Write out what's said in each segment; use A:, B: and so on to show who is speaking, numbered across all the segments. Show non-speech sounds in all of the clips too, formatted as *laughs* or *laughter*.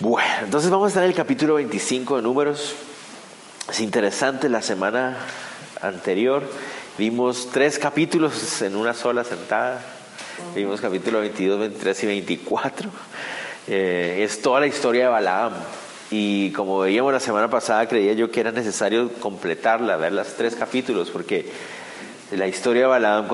A: Bueno, entonces vamos a estar en el capítulo 25 de Números. Es interesante, la semana anterior vimos tres capítulos en una sola sentada. Vimos capítulo 22, 23 y 24. Eh, es toda la historia de Balaam. Y como veíamos la semana pasada, creía yo que era necesario completarla, ver los tres capítulos, porque la historia de Balaam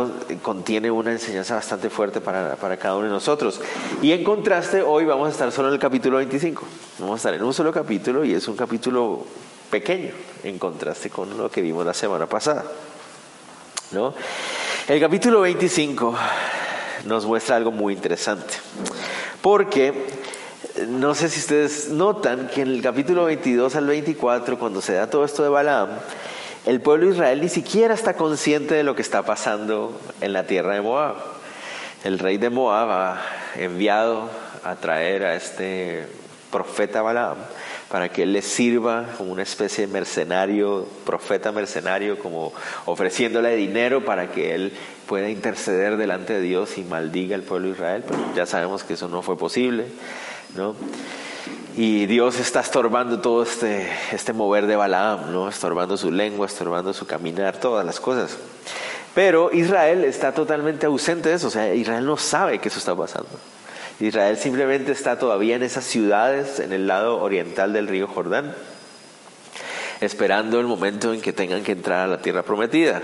A: contiene una enseñanza bastante fuerte para, para, cada uno de nosotros. Y en contraste, hoy vamos a estar solo en el capítulo 25. Vamos a estar en un solo capítulo y es un capítulo pequeño en contraste con lo que vimos la semana pasada. ¿no? El capítulo 25 nos muestra algo muy interesante. Porque no sé si ustedes notan que en el capítulo 22 al 24, cuando se da todo esto de Balaam, el pueblo de Israel ni siquiera está consciente de lo que está pasando en la tierra de Moab. El rey de Moab ha enviado a traer a este profeta Balaam para que él le sirva como una especie de mercenario, profeta mercenario, como ofreciéndole dinero para que él pueda interceder delante de Dios y maldiga al pueblo de Israel, pero ya sabemos que eso no fue posible, ¿no? Y Dios está estorbando todo este, este mover de Balaam, ¿no? Estorbando su lengua, estorbando su caminar, todas las cosas. Pero Israel está totalmente ausente de eso, o sea, Israel no sabe que eso está pasando. Israel simplemente está todavía en esas ciudades, en el lado oriental del río Jordán, esperando el momento en que tengan que entrar a la tierra prometida.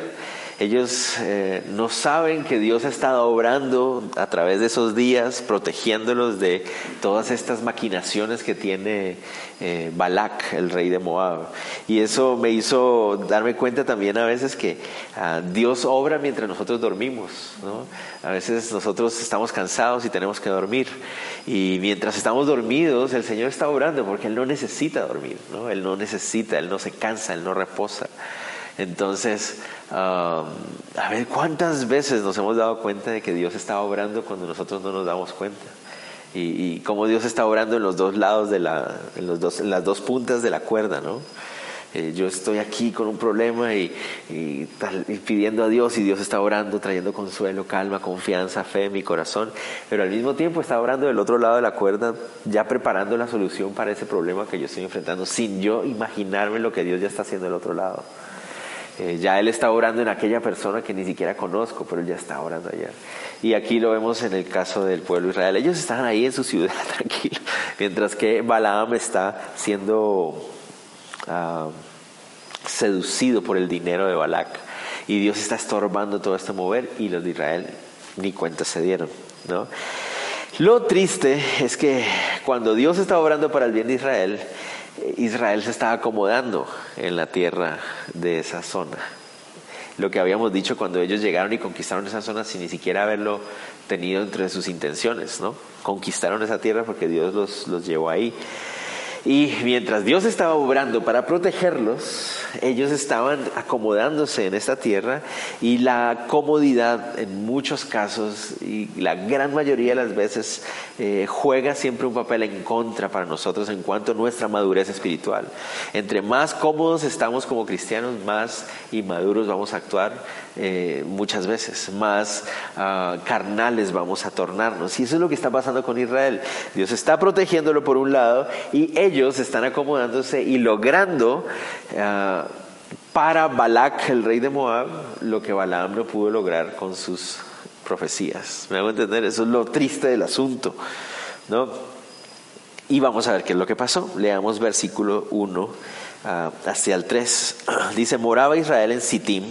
A: Ellos eh, no saben que Dios ha estado obrando a través de esos días, protegiéndolos de todas estas maquinaciones que tiene eh, Balak, el rey de Moab. Y eso me hizo darme cuenta también a veces que ah, Dios obra mientras nosotros dormimos. A veces nosotros estamos cansados y tenemos que dormir. Y mientras estamos dormidos, el Señor está obrando porque Él no necesita dormir. ¿no? Él no necesita, Él no se cansa, Él no reposa. Entonces, a ver cuántas veces nos hemos dado cuenta de que Dios está obrando cuando nosotros no nos damos cuenta. Y, y cómo Dios está obrando en los dos lados de la, en, los dos, en las dos puntas de la cuerda, ¿no? Eh, yo estoy aquí con un problema y, y, pidiendo a Dios y Dios está orando, trayendo consuelo, calma, confianza, fe en mi corazón, pero al mismo tiempo está orando del otro lado de la cuerda, ya preparando la solución para ese problema que yo estoy enfrentando, sin yo imaginarme lo que Dios ya está haciendo del otro lado. Eh, ya Él está orando en aquella persona que ni siquiera conozco, pero Él ya está orando allá. Y aquí lo vemos en el caso del pueblo de Israel. Ellos están ahí en su ciudad, *laughs* tranquilos, mientras que Balaam está siendo ah, seducido por el dinero de Balac. Y Dios está estorbando todo este mover y los de Israel ni cuenta se dieron. ¿no? Lo triste es que cuando Dios está obrando para el bien de Israel, Israel se estaba acomodando en la tierra de esa zona. Lo que habíamos dicho cuando ellos llegaron y conquistaron esa zona sin ni siquiera haberlo tenido entre sus intenciones, ¿no? Conquistaron esa tierra porque Dios los, los llevó ahí. Y mientras Dios estaba obrando para protegerlos, ellos estaban acomodándose en esta tierra y la comodidad en muchos casos y la gran mayoría de las veces eh, juega siempre un papel en contra para nosotros en cuanto a nuestra madurez espiritual. Entre más cómodos estamos como cristianos, más inmaduros vamos a actuar eh, muchas veces, más ah, carnales vamos a tornarnos. Y eso es lo que está pasando con Israel. Dios está protegiéndolo por un lado y ellos están acomodándose y logrando ah, para Balak, el rey de Moab, lo que Balaam no pudo lograr con sus profecías. ¿Me hago entender? Eso es lo triste del asunto. ¿no? Y vamos a ver qué es lo que pasó. Leamos versículo 1 ah, hacia el 3. *clears throat* Dice, moraba Israel en Sittim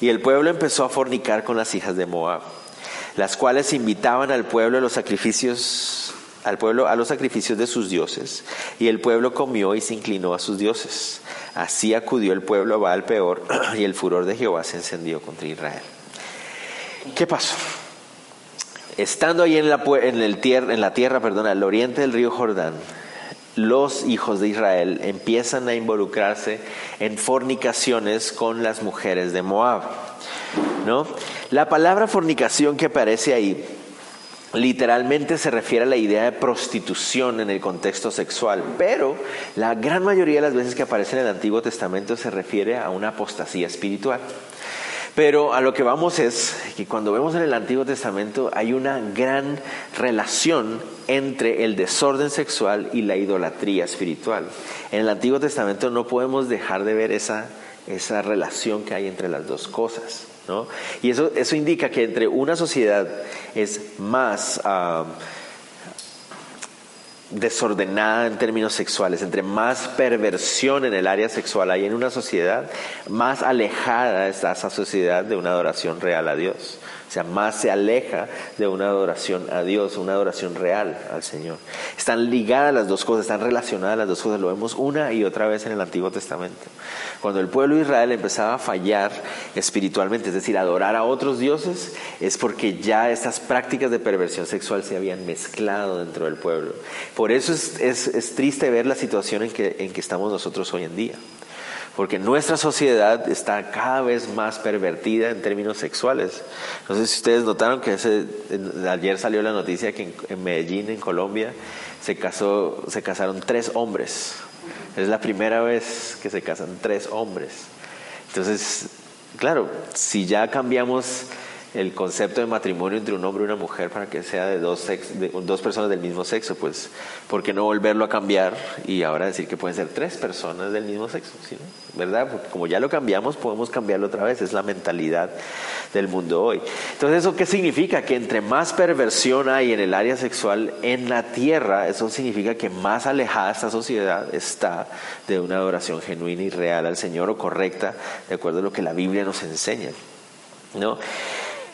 A: y el pueblo empezó a fornicar con las hijas de Moab, las cuales invitaban al pueblo a los sacrificios al pueblo a los sacrificios de sus dioses, y el pueblo comió y se inclinó a sus dioses. Así acudió el pueblo a Baal peor, *clears throat* y el furor de Jehová se encendió contra Israel. ¿Qué pasó? Estando ahí en la, en el en la tierra, perdón, al oriente del río Jordán, los hijos de Israel empiezan a involucrarse en fornicaciones con las mujeres de Moab. ¿no? La palabra fornicación que aparece ahí literalmente se refiere a la idea de prostitución en el contexto sexual, pero la gran mayoría de las veces que aparece en el Antiguo Testamento se refiere a una apostasía espiritual. Pero a lo que vamos es que cuando vemos en el Antiguo Testamento hay una gran relación entre el desorden sexual y la idolatría espiritual. En el Antiguo Testamento no podemos dejar de ver esa, esa relación que hay entre las dos cosas. ¿no? Y eso, eso indica que entre una sociedad es más... Ah, desordenada en términos sexuales, entre más perversión en el área sexual hay en una sociedad, más alejada está esa sociedad de una adoración real a Dios. O sea, más se aleja de una adoración a Dios, una adoración real al Señor. Están ligadas las dos cosas, están relacionadas las dos cosas. Lo vemos una y otra vez en el Antiguo Testamento. Cuando el pueblo de Israel empezaba a fallar espiritualmente, es decir, adorar a otros dioses, es porque ya estas prácticas de perversión sexual se habían mezclado dentro del pueblo. Por eso es, triste ver la situación en que estamos nosotros hoy en día porque nuestra sociedad está cada vez más pervertida en términos sexuales. No sé si ustedes notaron que ayer salió la noticia que en, Medellín, en Colombia, se, casó, se casaron tres hombres. Es la primera vez que se casan tres hombres. Entonces, claro, si ya cambiamos el concepto de matrimonio entre un hombre y una mujer para que sea de dos, de dos personas del mismo sexo, pues, ¿por qué no volverlo a cambiar y ahora decir que pueden ser tres personas del mismo sexo? ¿Verdad? Porque como ya lo cambiamos, podemos cambiarlo otra vez, es la mentalidad del mundo hoy. Entonces, ¿eso qué significa? Que entre más perversión hay en el área sexual en la tierra, eso significa que más alejada esta sociedad está de una adoración genuina y real al Señor o correcta, de acuerdo a lo que la Biblia nos enseña. ¿No?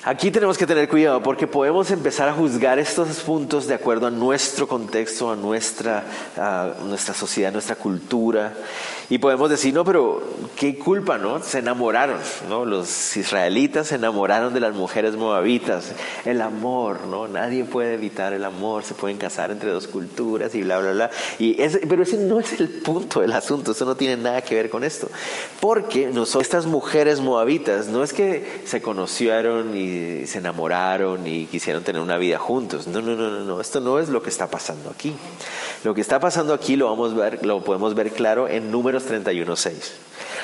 A: Aquí tenemos que tener cuidado porque podemos empezar a juzgar estos puntos de acuerdo a nuestro contexto, a nuestra, a nuestra sociedad, a nuestra cultura. Y podemos decir, no, pero qué culpa, ¿no? Se enamoraron, ¿no? Los israelitas se enamoraron de las mujeres moabitas. El amor, ¿no? Nadie puede evitar el amor, se pueden casar entre dos culturas y bla, bla, bla. Y pero ese no es el punto del asunto, eso no tiene nada que ver con esto. Porque nosotros, estas mujeres moabitas, no es que se conocieron y se enamoraron y quisieron tener una vida juntos. No, no, no, no, no. Esto no es lo que está pasando aquí. Lo que está pasando aquí lo, vamos a ver, lo podemos ver claro en Números 31.6.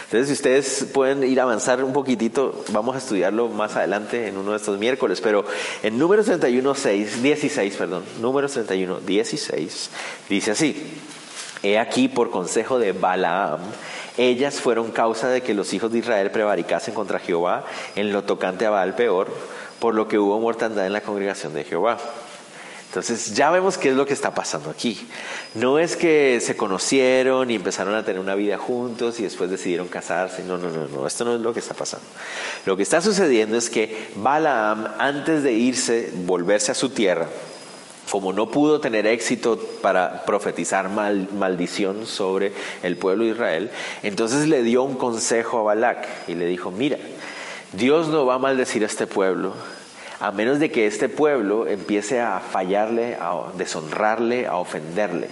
A: Entonces, si ustedes pueden ir a avanzar un poquitito, vamos a estudiarlo más adelante en uno de estos miércoles, pero en Números 31.6, 16, perdón, Números 31, 16, dice así, he aquí por consejo de Balaam, ellas fueron causa de que los hijos de Israel prevaricasen contra Jehová en lo tocante a Baal peor, por lo que hubo mortandad en la congregación de Jehová. Entonces ya vemos qué es lo que está pasando aquí. No es que se conocieron y empezaron a tener una vida juntos y después decidieron casarse. No, no, no, no, esto no es lo que está pasando. Lo que está sucediendo es que Balaam, antes de irse, volverse a su tierra, como no pudo tener éxito para profetizar maldición sobre el pueblo de Israel, entonces le dio un consejo a Balac y le dijo, mira, Dios no va a maldecir a este pueblo, a menos de que este pueblo empiece a fallarle, a deshonrarle, a ofenderle.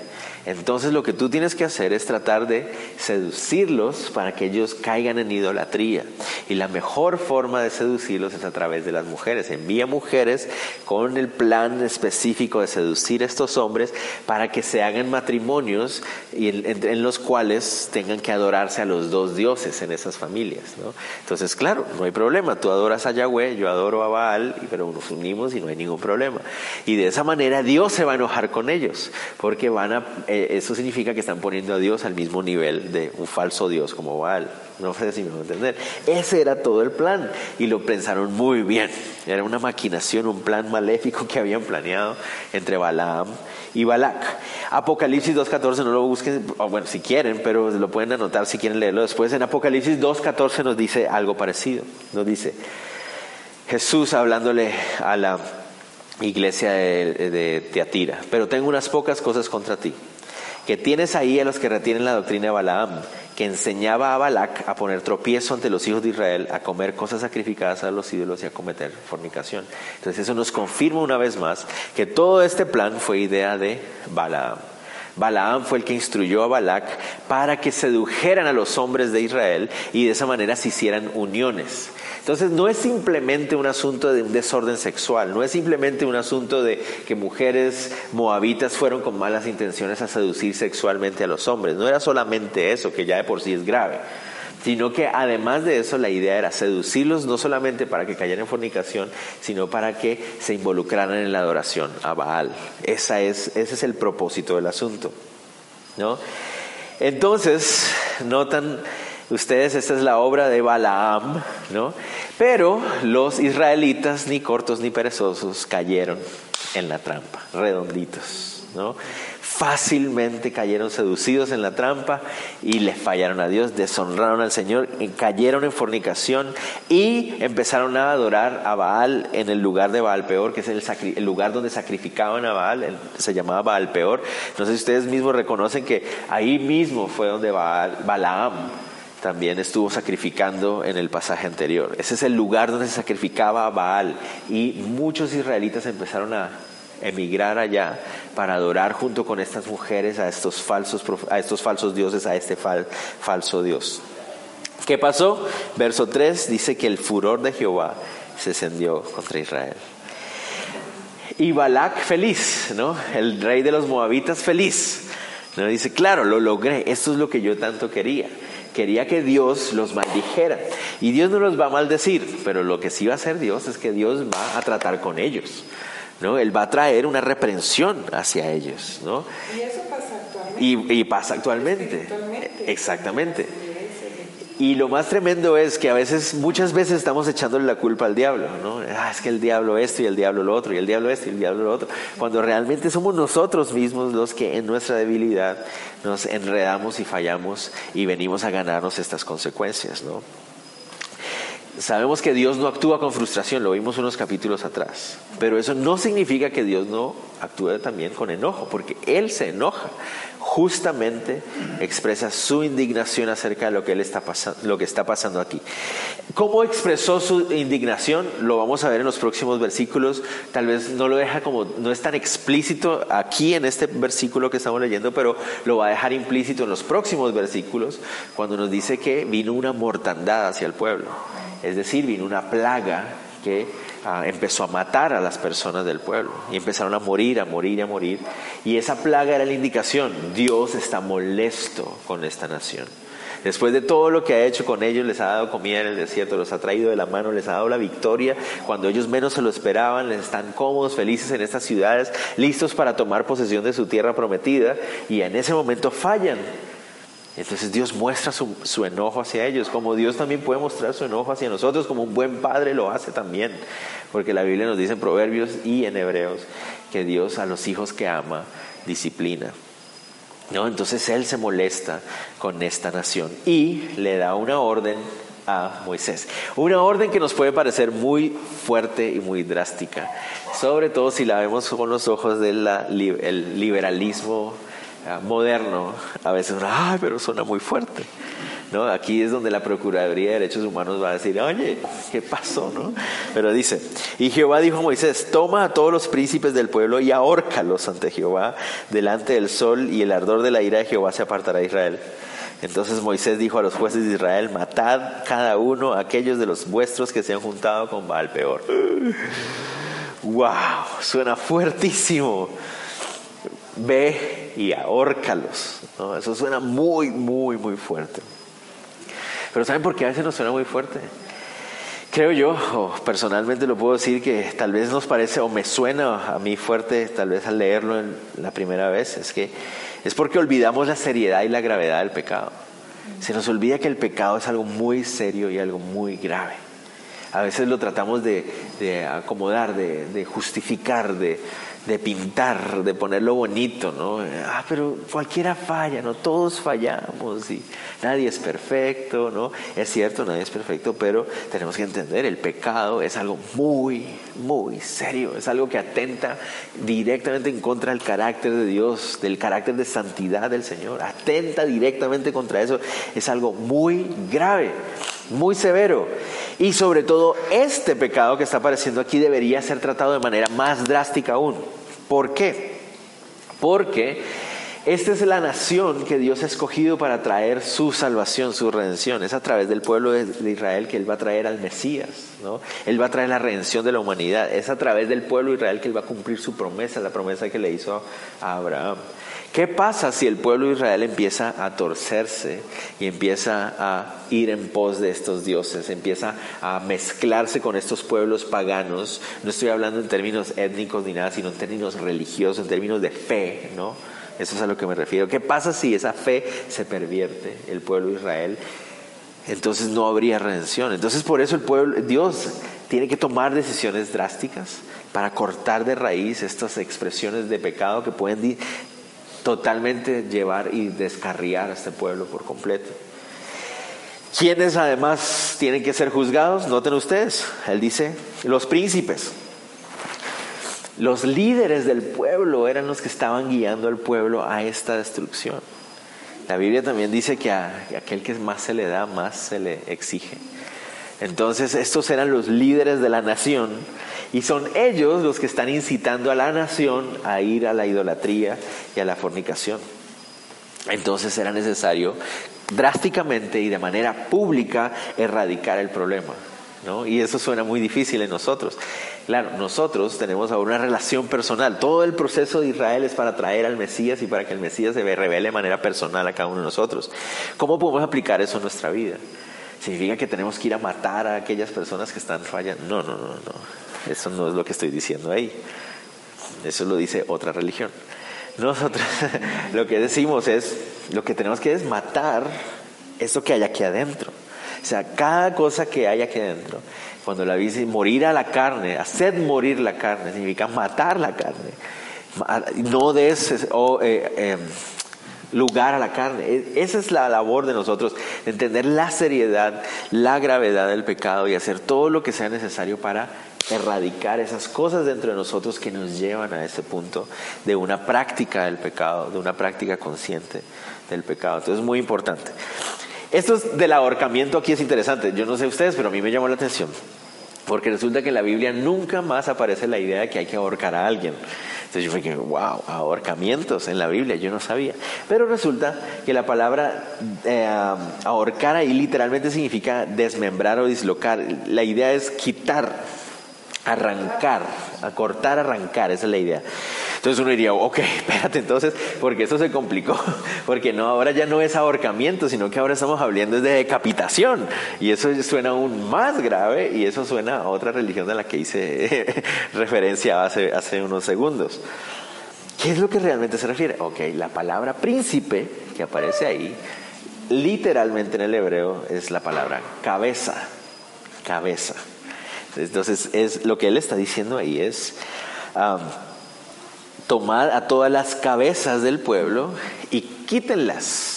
A: Entonces lo que tú tienes que hacer es tratar de seducirlos para que ellos caigan en idolatría. Y la mejor forma de seducirlos es a través de las mujeres. Envía mujeres con el plan específico de seducir a estos hombres para que se hagan matrimonios en, los cuales tengan que adorarse a los dos dioses en esas familias. Entonces, claro, no hay problema. Tú adoras a Yahweh, yo adoro a Baal, pero nos unimos y no hay ningún problema. Y de esa manera Dios se va a enojar con ellos porque van a... Eh, eso significa que están poniendo a Dios al mismo nivel de un falso Dios como Baal. No sé si me a entender. Ese era todo el plan y lo pensaron muy bien. Era una maquinación, un plan maléfico que habían planeado entre Balaam y Balak. Apocalipsis 2.14, no lo busquen, bueno, si quieren, pero lo pueden anotar si quieren leerlo después. En Apocalipsis 2.14 nos dice algo parecido. Nos dice Jesús hablándole a la iglesia de, de Teatira, pero tengo unas pocas cosas contra ti que tienes ahí a los que retienen la doctrina de Balaam, que enseñaba a Balac a poner tropiezo ante los hijos de Israel, a comer cosas sacrificadas a los ídolos y a cometer fornicación. Entonces eso nos confirma una vez más que todo este plan fue idea de Balaam. Balaam fue el que instruyó a Balac para que sedujeran a los hombres de Israel y de esa manera se hicieran uniones. Entonces no es simplemente un asunto de un desorden sexual, no es simplemente un asunto de que mujeres moabitas fueron con malas intenciones a seducir sexualmente a los hombres, no era solamente eso, que ya de por sí es grave, sino que además de eso la idea era seducirlos no solamente para que cayeran en fornicación, sino para que se involucraran en la adoración a Baal. Esa es, ese es el propósito del asunto. ¿no? Entonces, notan ustedes, esta es la obra de Balaam, ¿no? Pero los israelitas, ni cortos ni perezosos, cayeron en la trampa, redonditos, ¿no? Fácilmente cayeron seducidos en la trampa y le fallaron a Dios, deshonraron al Señor, cayeron en fornicación y empezaron a adorar a Baal en el lugar de Baal Peor, que es el, lugar donde sacrificaban a Baal, se llamaba Baal Peor. No sé si ustedes mismos reconocen que ahí mismo fue donde Balaam también estuvo sacrificando en el pasaje anterior. Ese es el lugar donde se sacrificaba a Baal y muchos israelitas empezaron a emigrar allá para adorar junto con estas mujeres a estos falsos, a estos falsos dioses, a este falso Dios. ¿Qué pasó? Verso 3 dice que el furor de Jehová se encendió contra Israel. Y Balak feliz, ¿no? El rey de los moabitas feliz. ¿no? Dice, claro, lo logré, esto es lo que yo tanto quería quería que Dios los maldijera. Y Dios no los va a maldecir, pero lo que sí va a hacer Dios es que Dios va a tratar con ellos. ¿No? Él va a traer una reprensión hacia ellos. ¿no?
B: Y eso pasa actualmente.
A: Y, pasa actualmente. Exactamente. Y lo más tremendo es que a veces, muchas veces estamos echándole la culpa al diablo, ¿no? Ah, es que el diablo esto y el diablo lo otro, y el diablo esto y el diablo lo otro, cuando realmente somos nosotros mismos los que en nuestra debilidad nos enredamos y fallamos y venimos a ganarnos estas consecuencias, ¿no? Sabemos que Dios no actúa con frustración, lo vimos unos capítulos atrás, pero eso no significa que Dios no actúe también con enojo, porque Él se enoja justamente expresa su indignación acerca de lo que, él está lo que está pasando aquí. ¿Cómo expresó su indignación? Lo vamos a ver en los próximos versículos. Tal vez no lo deja como, no es tan explícito aquí en este versículo que estamos leyendo, pero lo va a dejar implícito en los próximos versículos cuando nos dice que vino una mortandad hacia el pueblo. Es decir, vino una plaga que Ah, empezó a matar a las personas del pueblo y empezaron a morir, a morir, a morir. Y esa plaga era la indicación, Dios está molesto con esta nación. Después de todo lo que ha hecho con ellos, les ha dado comida en el desierto, los ha traído de la mano, les ha dado la victoria. Cuando ellos menos se lo esperaban, les están cómodos, felices en estas ciudades, listos para tomar posesión de su tierra prometida. Y en ese momento fallan entonces Dios muestra su, enojo hacia ellos, como Dios también puede mostrar su enojo hacia nosotros, como un buen padre lo hace también, porque la Biblia nos dice en Proverbios y en Hebreos que Dios a los hijos que ama disciplina. ¿No? Entonces Él se molesta con esta nación y le da una orden a Moisés. Una orden que nos puede parecer muy fuerte y muy drástica, sobre todo si la vemos con los ojos del liberalismo Ah, moderno, a veces, ay, pero suena muy fuerte. ¿No? Aquí es donde la Procuraduría de Derechos Humanos va a decir, oye, ¿qué pasó? ¿no? Pero dice, y Jehová dijo a Moisés, toma a todos los príncipes del pueblo y ahórcalos ante Jehová, delante del sol, y el ardor de la ira de Jehová se apartará de Israel. Entonces Moisés dijo a los jueces de Israel, matad cada uno a aquellos de los vuestros que se han juntado con Baal peor. ¡Wow! Suena fuertísimo ve y ahórcalos. Eso suena muy, muy, muy fuerte. Pero ¿saben por qué a veces nos suena muy fuerte? Creo yo, o personalmente lo puedo decir, que tal vez nos parece, o me suena a mí fuerte, tal vez al leerlo en la primera vez, es que es porque olvidamos la seriedad y la gravedad del pecado. Se nos olvida que el pecado es algo muy serio y algo muy grave. A veces lo tratamos de, acomodar, de justificar, de, de pintar, de ponerlo bonito, ¿no? Ah, pero cualquiera falla, ¿no? Todos fallamos y nadie es perfecto, ¿no? Es cierto, nadie es perfecto, pero tenemos que entender, el pecado es algo muy, muy serio, es algo que atenta directamente en contra del carácter de Dios, del carácter de santidad del Señor, atenta directamente contra eso, es algo muy grave, muy severo. Y sobre todo, este pecado que está apareciendo aquí debería ser tratado de manera más drástica aún. ¿Por qué? Porque esta es la nación que Dios ha escogido para traer su salvación, su redención. Es a través del pueblo de Israel que Él va a traer al Mesías, ¿no? Él va a traer la redención de la humanidad. Es a través del pueblo de Israel que Él va a cumplir su promesa, la promesa que le hizo a Abraham. ¿Qué pasa si el pueblo de Israel empieza a torcerse y empieza a ir en pos de estos dioses, empieza a mezclarse con estos pueblos paganos? No estoy hablando en términos étnicos ni nada, sino en términos religiosos, en términos de fe, ¿no? Eso es a lo que me refiero. ¿Qué pasa si esa fe se pervierte, el pueblo de Israel? Entonces no habría redención. Entonces por eso el pueblo, Dios tiene que tomar decisiones drásticas para cortar de raíz estas expresiones de pecado que pueden totalmente llevar y descarriar a este pueblo por completo. ¿Quiénes además tienen que ser juzgados? Noten ustedes, él dice, los príncipes. Los líderes del pueblo eran los que estaban guiando al pueblo a esta destrucción. La Biblia también dice que a aquel que más se le da, más se le exige. Entonces estos eran los líderes de la nación y son ellos los que están incitando a la nación a ir a la idolatría y a la fornicación. Entonces era necesario drásticamente y de manera pública erradicar el problema. Y eso suena muy difícil en nosotros. Claro, nosotros tenemos ahora una relación personal. Todo el proceso de Israel es para traer al Mesías y para que el Mesías se revele de manera personal a cada uno de nosotros. ¿Cómo podemos aplicar eso en nuestra vida? ¿Significa que tenemos que ir a matar a aquellas personas que están fallando? No, no, no, no. Eso no es lo que estoy diciendo ahí. Eso lo dice otra religión. Nosotros *laughs* lo que decimos es, lo que tenemos que es matar eso que hay aquí adentro. O sea, cada cosa que hay aquí adentro, cuando la dice morir a la carne, hacer morir la carne, significa matar la carne. No des o, eh, em, lugar a la carne. E, esa es la labor de nosotros, entender la seriedad, la gravedad del pecado y hacer todo lo que sea necesario para erradicar esas cosas dentro de nosotros que nos llevan a ese punto de una práctica del pecado, de una práctica consciente del pecado. Entonces es muy importante. Esto del ahorcamiento aquí es interesante. Yo no sé ustedes, pero a mí me llamó la atención. Porque resulta que en la Biblia nunca más aparece la idea de que hay que ahorcar a alguien. Entonces yo dije, wow, ahorcamientos en la Biblia, yo no sabía. Pero resulta que la palabra eh, ahorcar ahí literalmente significa desmembrar o dislocar. La idea es quitar, arrancar, acortar, arrancar, esa es la idea. Entonces uno diría, ok, *laughs* espérate entonces, porque eso se complicó, *laughs* porque no, ahora ya no es ahorcamiento, sino que ahora estamos hablando de decapitación, y eso suena aún más grave, y eso suena a otra religión de la que hice *laughs* referencia hace, hace unos segundos. ¿Qué es lo que realmente se refiere? Ok, la palabra príncipe que aparece ahí, literalmente en el hebreo es la palabra cabeza, cabeza. Entonces, es, lo que él está diciendo ahí es, um, tomad a todas las cabezas del pueblo y quítenlas.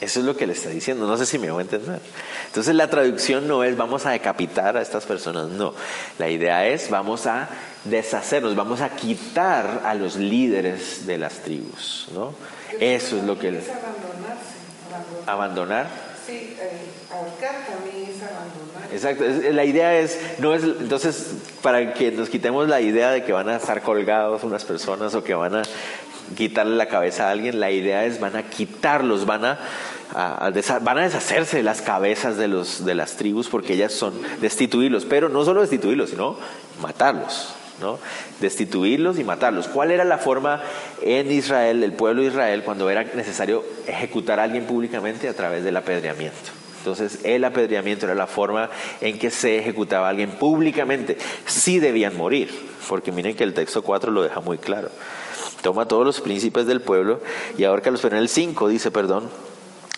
A: Eso es lo que le está diciendo. No sé si me voy a entender. Entonces la traducción no es vamos a decapitar a estas personas, no. La idea es vamos a deshacernos, vamos a quitar a los líderes de las tribus, ¿no? Eso es lo que... Es abandonarse, abandonar. Sí, ahorcar también es abandonar. Exacto, la idea es, no es, entonces, para que nos quitemos la idea de que van a estar colgados unas personas o que van a quitarle la cabeza a alguien, la idea es van a quitarlos, van a, van a deshacerse de las cabezas de, los, de las tribus porque ellas son destituirlos, pero no solo destituirlos, sino matarlos. ¿no? Destituirlos y matarlos. ¿Cuál era la forma en Israel, el pueblo de Israel, cuando era necesario ejecutar a alguien públicamente a través del apedreamiento? Entonces, el apedreamiento era la forma en que se ejecutaba a alguien públicamente. Sí debían morir, porque miren que el texto 4 lo deja muy claro. Toma a todos los príncipes del pueblo y ahora que los en el 5 dice, perdón,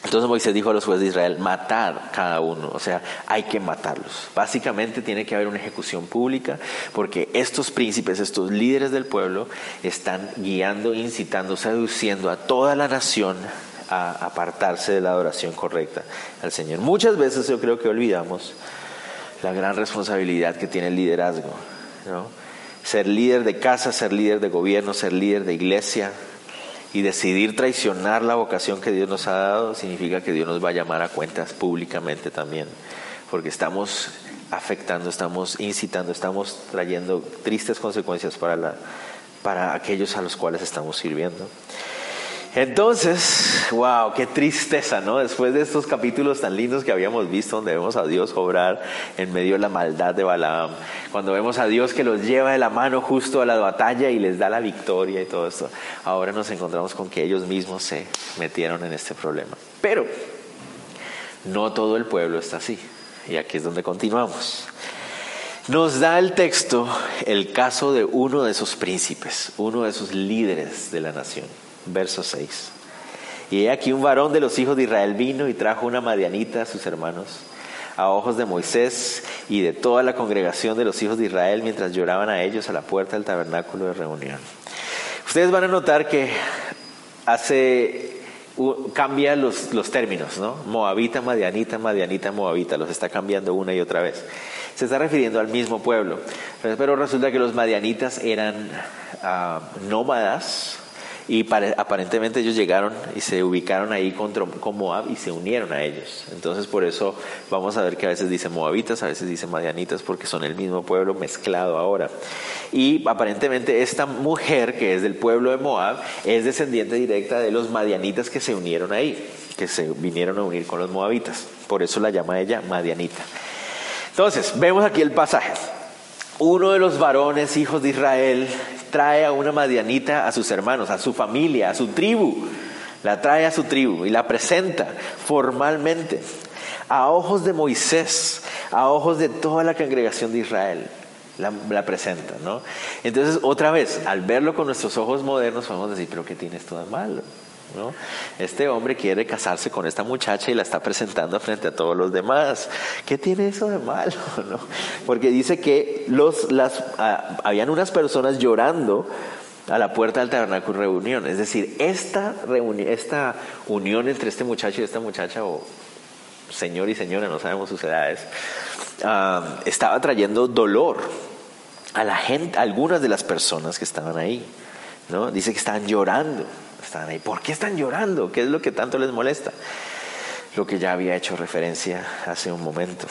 A: entonces Moisés dijo a los jueces de Israel, matar cada uno, o sea, hay que matarlos. Básicamente tiene que haber una ejecución pública porque estos príncipes, estos líderes del pueblo están guiando, incitando, seduciendo a toda la nación a apartarse de la adoración correcta al Señor. Muchas veces yo creo que olvidamos la gran responsabilidad que tiene el liderazgo. Ser líder de casa, ser líder de gobierno, ser líder de iglesia, y decidir traicionar la vocación que Dios nos ha dado significa que Dios nos va a llamar a cuentas públicamente también, porque estamos afectando, estamos incitando, estamos trayendo tristes consecuencias para, la, para aquellos a los cuales estamos sirviendo. Entonces, wow, qué tristeza, ¿no? Después de estos capítulos tan lindos que habíamos visto, donde vemos a Dios obrar en medio de la maldad de Balaam, Cuando vemos a Dios que los lleva de la mano justo a la batalla y les da la victoria y todo esto, ahora nos encontramos con que ellos mismos se metieron en este problema. Pero no todo el pueblo está así. Y aquí es donde continuamos. Nos da el texto el caso de uno de esos príncipes, uno de esos líderes de la nación. Verso 6. Y he aquí un varón de los hijos de Israel vino y trajo una madianita a sus hermanos, a ojos de Moisés y de toda la congregación de los hijos de Israel, mientras lloraban a ellos a la puerta del tabernáculo de reunión. Ustedes van a notar que hace cambia los, los términos, ¿no? Moabita, Madianita, Madianita, Moabita, los está cambiando una y otra vez. Se está refiriendo al mismo pueblo, pero resulta que los Madianitas eran ah, nómadas y aparentemente ellos llegaron y se ubicaron ahí con, Moab y se unieron a ellos. Entonces por eso vamos a ver que a veces dice Moabitas, a veces dice Madianitas, porque son el mismo pueblo mezclado ahora. Y aparentemente esta mujer que es del pueblo de Moab es descendiente directa de los Madianitas que se unieron ahí, que se vinieron a unir con los Moabitas. Por eso la llama ella Madianita. Entonces, vemos aquí el pasaje. Uno de los varones, hijos de Israel, trae a una madianita a sus hermanos, a su familia, a su tribu. La trae a su tribu y la presenta formalmente a ojos de Moisés, a ojos de toda la congregación de Israel. La, presenta, ¿no? Entonces, otra vez, al verlo con nuestros ojos modernos, podemos decir, pero ¿qué tiene esto de malo? Este hombre quiere casarse con esta muchacha y la está presentando frente a todos los demás. ¿Qué tiene eso de malo? *laughs* Porque dice que los, las, ah, habían unas personas llorando a la puerta del tabernáculo reunión. Es decir, esta, esta unión entre este muchacho y esta muchacha, o señor y señora, no sabemos sus edades, ah, estaba trayendo dolor a la gente, algunas de las personas que estaban ahí. Dice que estaban llorando. Están ahí. ¿Por qué están llorando? ¿Qué es lo que tanto les molesta? Lo que ya había hecho referencia hace un momento.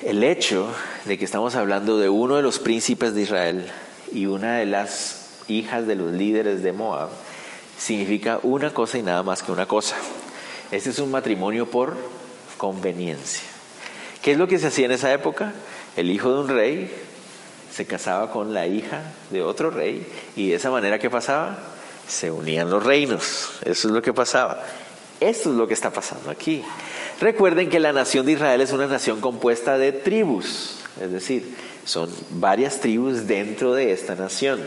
A: El hecho de que estamos hablando de uno de los príncipes de Israel y una de las hijas de los líderes de Moab significa una cosa y nada más que una cosa. Este es un matrimonio por conveniencia. ¿Qué es lo que se hacía en esa época? El hijo de un rey se casaba con la hija de otro rey y de esa manera que pasaba, se unían los reinos. Eso es lo que pasaba. Esto es lo que está pasando aquí. Recuerden que la nación de Israel es una nación compuesta de tribus, es decir, son varias tribus dentro de esta nación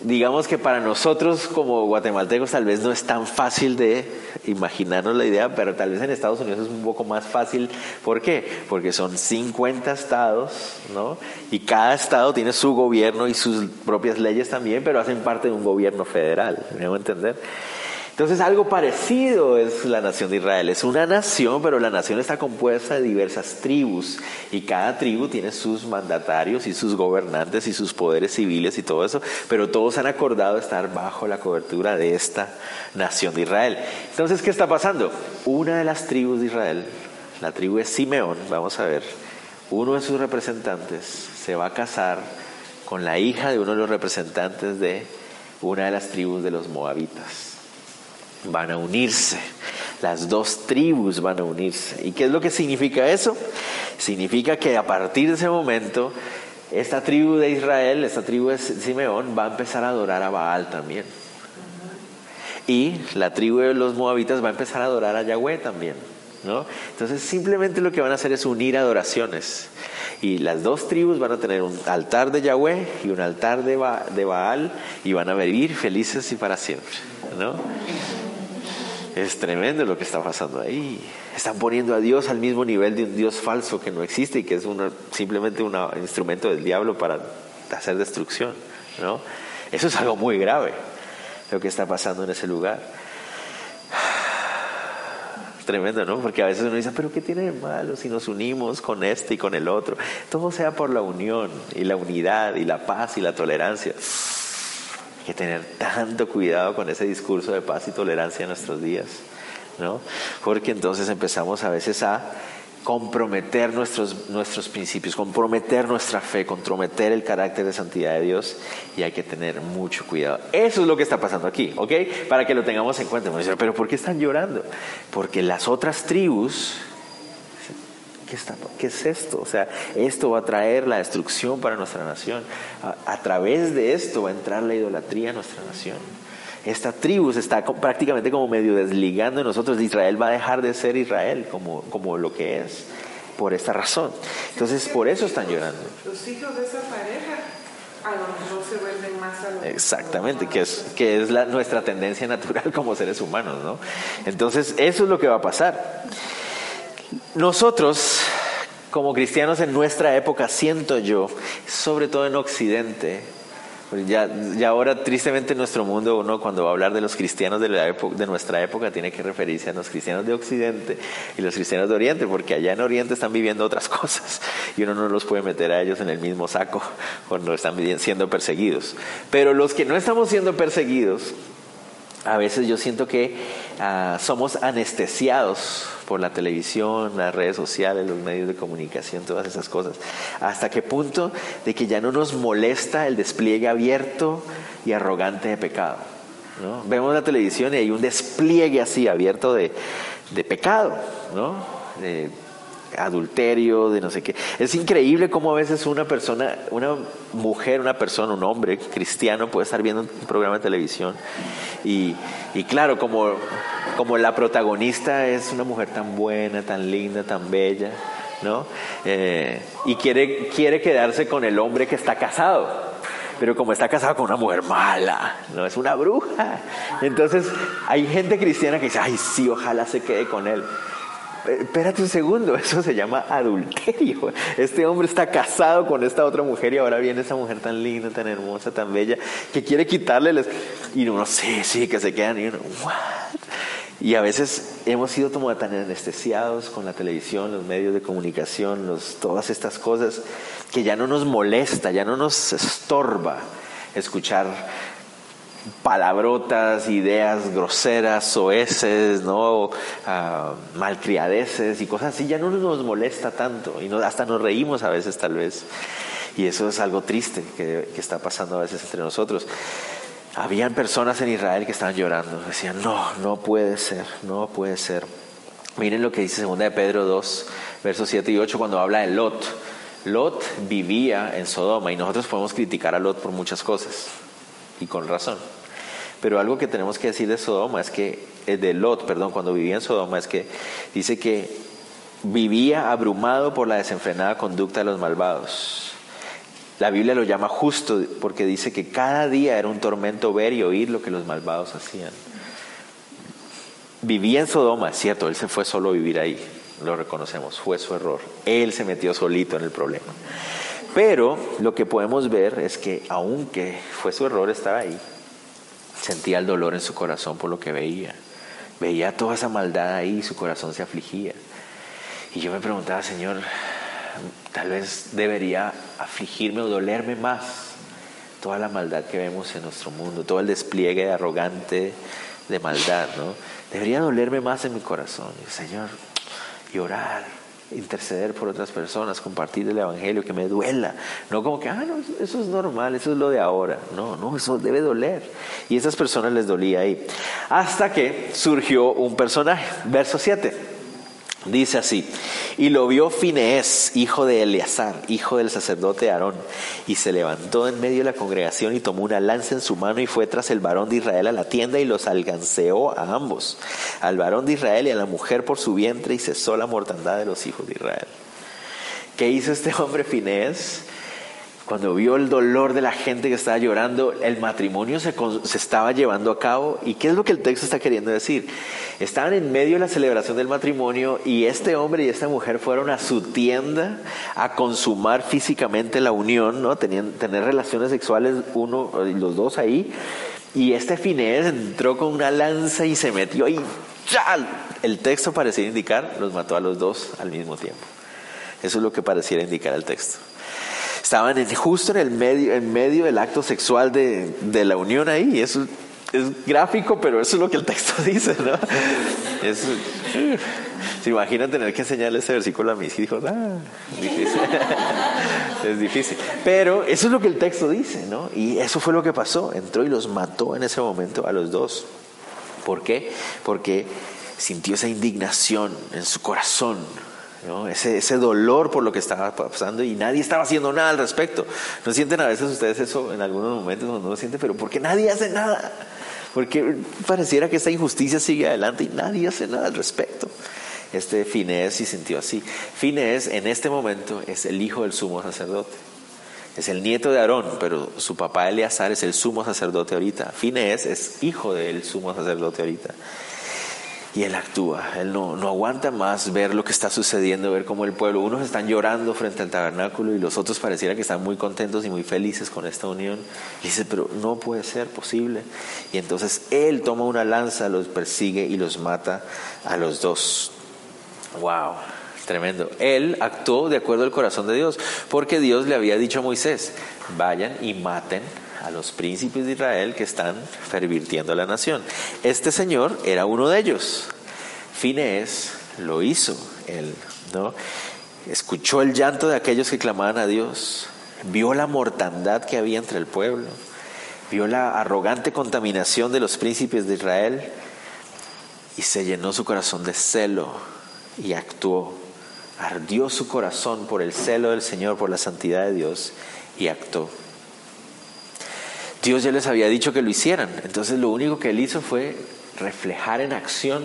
A: digamos que para nosotros como guatemaltecos tal vez no es tan fácil de imaginarnos la idea, pero tal vez en Estados Unidos es un poco más fácil. ¿Por qué? Porque son 50 estados, ¿no? Y cada estado tiene su gobierno y sus propias leyes también, pero hacen parte de un gobierno federal, ¿me a entender? Entonces algo parecido es la nación de Israel. Es una nación, pero la nación está compuesta de diversas tribus y cada tribu tiene sus mandatarios y sus gobernantes y sus poderes civiles y todo eso, pero todos han acordado estar bajo la cobertura de esta nación de Israel. Entonces, ¿qué está pasando? Una de las tribus de Israel, la tribu de Simeón, vamos a ver, uno de sus representantes se va a casar con la hija de uno de los representantes de una de las tribus de los moabitas van a unirse. Las dos tribus van a unirse. ¿Y qué es lo que significa eso? Significa que a partir de ese momento, esta tribu de Israel, esta tribu de Simeón, va a empezar a adorar a Baal también. Y la tribu de los moabitas va a empezar a adorar a Yahweh también. ¿no? Entonces simplemente lo que van a hacer es unir adoraciones. Y las dos tribus van a tener un altar de Yahweh y un altar de, Baal y van a vivir felices y para siempre. ¿no? Es tremendo lo que está pasando ahí. Están poniendo a Dios al mismo nivel de un Dios falso que no existe y que es simplemente un instrumento del diablo para hacer destrucción. ¿no? Eso es algo muy grave, lo que está pasando en ese lugar. *sighs* Tremendo, ¿no? Porque a veces uno dice, pero ¿qué tiene de malo si nos unimos con este y con el otro? Todo sea por la unión y la unidad y la paz y la tolerancia que tener tanto cuidado con ese discurso de paz y tolerancia en nuestros días, ¿no? Porque entonces empezamos a veces a comprometer nuestros, nuestros principios, comprometer nuestra fe, comprometer el carácter de santidad de Dios y hay que tener mucho cuidado. Eso es lo que está pasando aquí, ¿ok? Para que lo tengamos en cuenta. pero ¿por qué están llorando? Porque las otras tribus ¿qué, está, ¿qué es esto? O sea, esto va a traer la destrucción para nuestra nación. A, través de esto va a entrar la idolatría a nuestra nación. Esta tribu se está prácticamente como medio desligando de nosotros. Israel va a dejar de ser Israel como, como lo que es por esta razón. Entonces, por eso están llorando.
B: Los hijos de esa pareja a lo mejor se vuelven más a lo
A: Exactamente, que es, que es la, nuestra tendencia natural como seres humanos, ¿no? Entonces, eso es lo que va a pasar. Nosotros, como cristianos en nuestra época, siento yo, sobre todo en Occidente, ya, ahora, tristemente, en nuestro mundo, uno cuando va a hablar de los cristianos de, la de nuestra época, tiene que referirse a los cristianos de Occidente y los cristianos de Oriente, porque allá en Oriente están viviendo otras *laughs* cosas y uno no los puede meter a ellos en el mismo saco cuando están siendo perseguidos. Pero los que no estamos siendo perseguidos, a veces yo siento que ah, somos anestesiados por la televisión, las redes sociales, los medios de comunicación, todas esas cosas. ¿Hasta qué punto de que ya no nos molesta el despliegue abierto y arrogante de pecado? Vemos la televisión y hay un despliegue así abierto de, de pecado, ¿no? Adulterio, de no sé qué. Es increíble cómo a veces una persona, una mujer, una persona, un hombre cristiano puede estar viendo un programa de televisión y, y claro, como, como la protagonista es una mujer tan buena, tan linda, tan bella, ¿no? Eh, y quiere, quiere quedarse con el hombre que está casado pero como está casado con una mujer mala, no es una bruja. Entonces hay gente cristiana que dice, ay, sí, ojalá se quede con él. Eh, espérate un segundo, *laughs* eso se llama adulterio. Este hombre está casado con esta otra mujer y ahora viene esa mujer tan linda, tan hermosa, tan bella, que quiere quitarle les... Y uno, sí, sí, que se quedan y uno, ¿what? Y a veces hemos sido como tan anestesiados con la televisión, los medios de comunicación, los, todas estas cosas, que ya no nos molesta, ya no nos estorba escuchar palabrotas, ideas groseras, soeces, ¿no? Uh, malcriadeces y cosas así, ya no nos molesta tanto y hasta nos reímos a veces tal vez. Y eso es algo triste que, que está pasando a veces entre nosotros. Habían personas en Israel que estaban llorando, decían, no, no puede ser, no puede ser. Miren lo que dice 2 de Pedro 2, versos 7 y 8 cuando habla de Lot. Lot vivía en Sodoma y nosotros podemos criticar a Lot por muchas cosas y con razón. Pero algo que tenemos que decir de Sodoma es que, eh, de Lot, perdón, cuando vivía en Sodoma, es que dice que vivía abrumado por la desenfrenada conducta de los malvados. La Biblia lo llama justo porque dice que cada día era un tormento ver y oír lo que los malvados hacían. Vivía en Sodoma, es cierto, él se fue solo a vivir ahí, lo reconocemos, fue su error. Él se metió solito en el problema. Pero lo que podemos ver es que aunque fue su error estar ahí, sentía el dolor en su corazón por lo que veía. Veía toda esa maldad ahí y su corazón se afligía. Y yo me preguntaba, Señor, tal vez debería afligirme o dolerme más toda la maldad que vemos en nuestro mundo, todo el despliegue arrogante de maldad, ¿no? Debería dolerme más en mi corazón. Señor, y interceder por otras personas, compartir el Evangelio, que me duela. No como que, ah, no, eso es normal, eso es lo de ahora. No, no, eso debe doler. Y a esas personas les dolía ahí. Hasta que surgió un personaje. Verso 7. Dice así, y lo vio Fineés, hijo de Eleazar, hijo del sacerdote Aarón, y se levantó en medio de la congregación y tomó una lanza en su mano y fue tras el varón de Israel a la tienda y los alcanceó a ambos, al varón de Israel y a la mujer por su vientre y cesó la mortandad de los hijos de Israel. ¿Qué hizo este hombre Fineés? Cuando vio el dolor de la gente que estaba llorando, el matrimonio se, estaba llevando a cabo. ¿Y qué es lo que el texto está queriendo decir? Estaban en medio de la celebración del matrimonio y este hombre y esta mujer fueron a su tienda a consumar físicamente la unión, ¿no? Tenían, tener relaciones sexuales uno y los dos ahí. Y este Finés entró con una lanza y se metió y ¡chal! El texto parecía indicar, los mató a los dos al mismo tiempo. Eso es lo que pareciera indicar el texto. Estaban justo en el medio, en medio del acto sexual de, de la unión ahí. Eso es gráfico, pero eso es lo que el texto *laughs* dice, ¿no? se imaginan tener que enseñarle ese versículo a mis hijos. Ah, difícil. *laughs* es difícil. Pero eso es lo que el texto dice, ¿no? Y eso fue lo que pasó. Entró y los mató en ese momento a los dos. ¿Por qué? Porque sintió esa indignación en su corazón Ese, ese dolor por lo que estaba pasando y nadie estaba haciendo nada al respecto. ¿No sienten a veces ustedes eso en algunos momentos cuando no lo sienten? Pero ¿por qué nadie hace nada? Porque pareciera que esta injusticia sigue adelante y nadie hace nada al respecto. Este Finés se sintió así. Finés en este momento es el hijo del sumo sacerdote. Es el nieto de Aarón, pero su papá Eleazar es el sumo sacerdote ahorita. Finés es hijo del sumo sacerdote ahorita. Y él actúa, él no, no aguanta más ver lo que está sucediendo, ver cómo el pueblo, unos están llorando frente al tabernáculo y los otros pareciera que están muy contentos y muy felices con esta unión. Y dice, pero no puede ser posible. Y entonces él toma una lanza, los persigue y los mata a los dos. ¡Wow! Tremendo. Él actuó de acuerdo al corazón de Dios, porque Dios le había dicho a Moisés, vayan y maten a los príncipes de Israel que están pervirtiendo la nación. Este señor era uno de ellos. Finés lo hizo, él, ¿no? Escuchó el llanto de aquellos que clamaban a Dios, vio la mortandad que había entre el pueblo, vio la arrogante contaminación de los príncipes de Israel y se llenó su corazón de celo y actuó. Ardió su corazón por el celo del Señor, por la santidad de Dios y actuó. Dios ya les había dicho que lo hicieran. Entonces lo único que él hizo fue reflejar en acción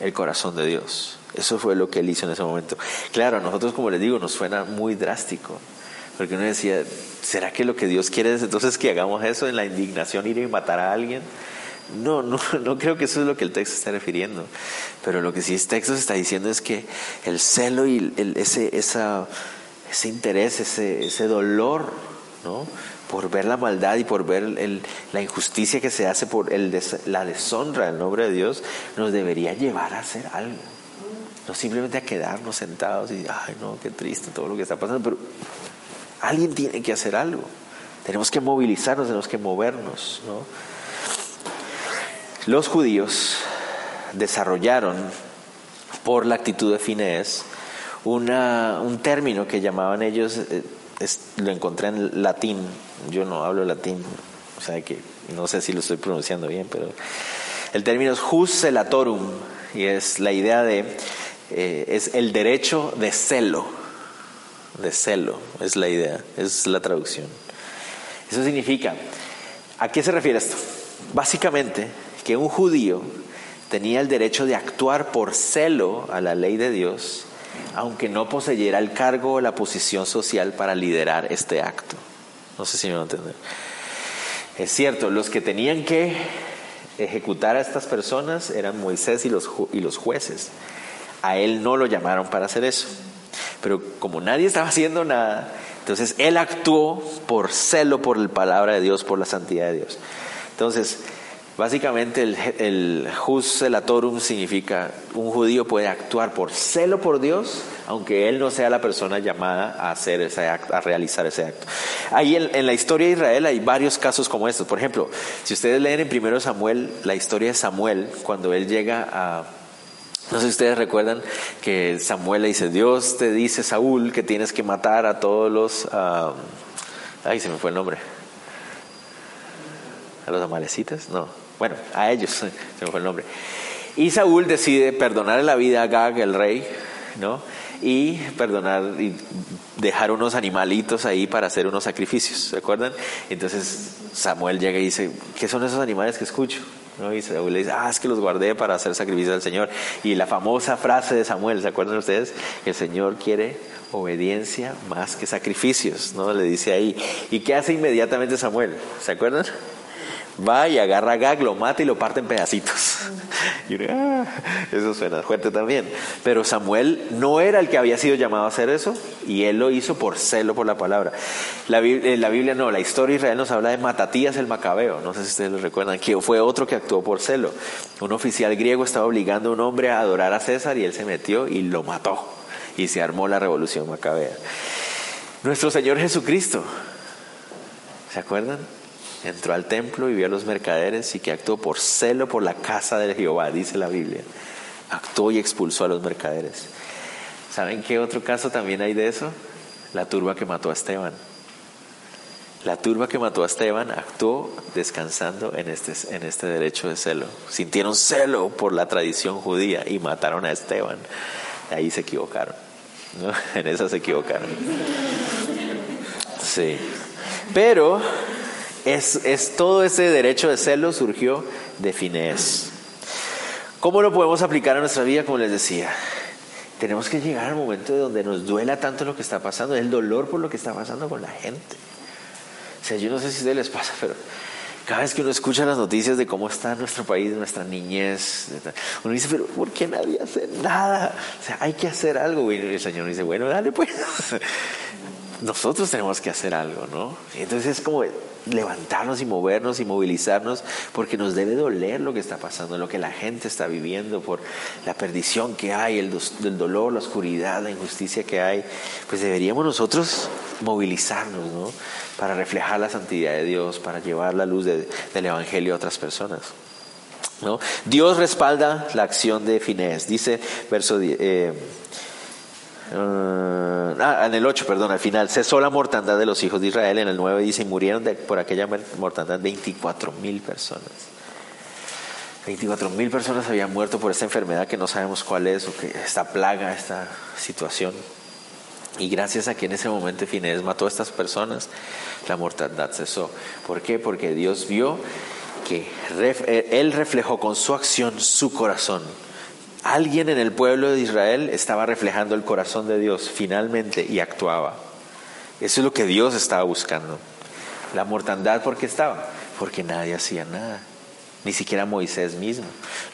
A: el corazón de Dios. Eso fue lo que él hizo en ese momento. Claro, a nosotros, como les digo, nos suena muy drástico. Porque uno decía, ¿será que lo que Dios quiere es entonces que hagamos eso en la indignación, ir y matar a alguien? No, *laughs* no, no creo que eso es lo que el texto está refiriendo. Pero lo que sí el texto está diciendo es que el celo y ese, esa, ese interés, ese, ese dolor, ¿no? Por ver la maldad y por ver la injusticia que se hace por la deshonra del nombre de Dios, nos debería llevar a hacer algo. No simplemente a quedarnos sentados y, ay, no, qué triste todo lo que está pasando, pero alguien tiene que hacer algo. Tenemos que movilizarnos, tenemos que movernos. ¿no? Los judíos desarrollaron, por la actitud de Finés, una, un término que llamaban ellos... Eh, lo encontré en latín, yo no hablo latín, o sea que no sé si lo estoy pronunciando bien, pero el término es jus celatorum y es la idea de, eh, es el derecho de celo, de celo, es la idea, es la traducción. Eso significa, ¿a qué se refiere esto? Básicamente que un judío tenía el derecho de actuar por celo a la ley de Dios aunque no poseyera el cargo o la posición social para liderar este acto. No sé si me van a entender. Es cierto, los que tenían que ejecutar a estas personas eran Moisés y los, y los jueces. A él no lo llamaron para hacer eso. Pero como nadie estaba haciendo nada, entonces él actuó por celo por la palabra de Dios, por la santidad de Dios. Entonces, Básicamente el, el jus celatorum significa un judío puede actuar por celo por Dios, aunque él no sea la persona llamada a hacer ese acto, a realizar ese acto. Ahí en, la historia de Israel hay varios casos como estos. Por ejemplo, si ustedes leen en primero Samuel la historia de Samuel cuando él llega a no sé si ustedes recuerdan que Samuel le dice, Dios te dice, Saúl, que tienes que matar a todos los... Ay, se me fue el nombre. ¿A los amalecitas? No. Bueno, a ellos, *laughs* se me fue el nombre. Y Saúl decide perdonar la vida a Gag, el rey, ¿no? Y perdonar y dejar unos animalitos ahí para hacer unos sacrificios, ¿se acuerdan? Entonces Samuel llega y dice, ¿qué son esos animales que escucho? ¿No? Y Saúl le dice, ah, es que los guardé para hacer sacrificios al Señor. Y la famosa frase de Samuel, ¿se acuerdan ustedes? El Señor quiere obediencia más que sacrificios, ¿no? Le dice ahí. ¿Y qué hace inmediatamente Samuel? ¿Se acuerdan? Va y agarra a Gag, lo mata y lo parte en pedacitos. Y ah, eso suena fuerte también. Pero Samuel no era el que había sido llamado a hacer eso y él lo hizo por celo por la palabra. La, eh, la Biblia no, la historia de Israel nos habla de Matatías el Macabeo, no sé si ustedes lo recuerdan, que fue otro que actuó por celo. Un oficial griego estaba obligando a un hombre a adorar a César y él se metió y lo mató y se armó la revolución macabea. Nuestro Señor Jesucristo, ¿se acuerdan? Entró al templo y vio a los mercaderes y que actuó por celo por la casa de Jehová, dice la Biblia. Actuó y expulsó a los mercaderes. ¿Saben qué otro caso también hay de eso? La turba que mató a Esteban. La turba que mató a Esteban actuó descansando en este, en este derecho de celo. Sintieron celo por la tradición judía y mataron a Esteban. Ahí se equivocaron. *laughs* En esa se equivocaron. Sí. Pero es, es, todo ese derecho de celo surgió de Finés. ¿Cómo lo podemos aplicar a nuestra vida? Como les decía, tenemos que llegar al momento de donde nos duela tanto lo que está pasando, el dolor por lo que está pasando con la gente. O sea, yo no sé si a ustedes les pasa, pero cada vez que uno escucha las noticias de cómo está nuestro país, nuestra niñez, uno dice, pero ¿por qué nadie hace nada? O sea, hay que hacer algo. Y el Señor dice, bueno, dale pues. *laughs* Nosotros tenemos que hacer algo, ¿no? entonces es como levantarnos y movernos y movilizarnos porque nos debe doler lo que está pasando, lo que la gente está viviendo, por la perdición que hay, el, dolor, la oscuridad, la injusticia que hay. Pues deberíamos nosotros movilizarnos, ¿no? Para reflejar la santidad de Dios, para llevar la luz del Evangelio a otras personas. ¿no? Dios respalda la acción de Finés. Dice verso eh, uh, ah, en el 8, perdón, al final, cesó la mortandad de los hijos de Israel. En el 9 dice, murieron por aquella mortandad 24 mil personas. 24 mil personas habían muerto por esta enfermedad que no sabemos cuál es, o que esta plaga, esta situación. Y gracias a que en ese momento Finés mató a estas personas, la mortandad cesó. ¿Por qué? Porque Dios vio que eh, Él reflejó con su acción su corazón. Alguien en el pueblo de Israel estaba reflejando el corazón de Dios finalmente y actuaba. Eso es lo que Dios estaba buscando. La mortandad, ¿por qué estaba? Porque nadie hacía nada. Ni siquiera Moisés mismo.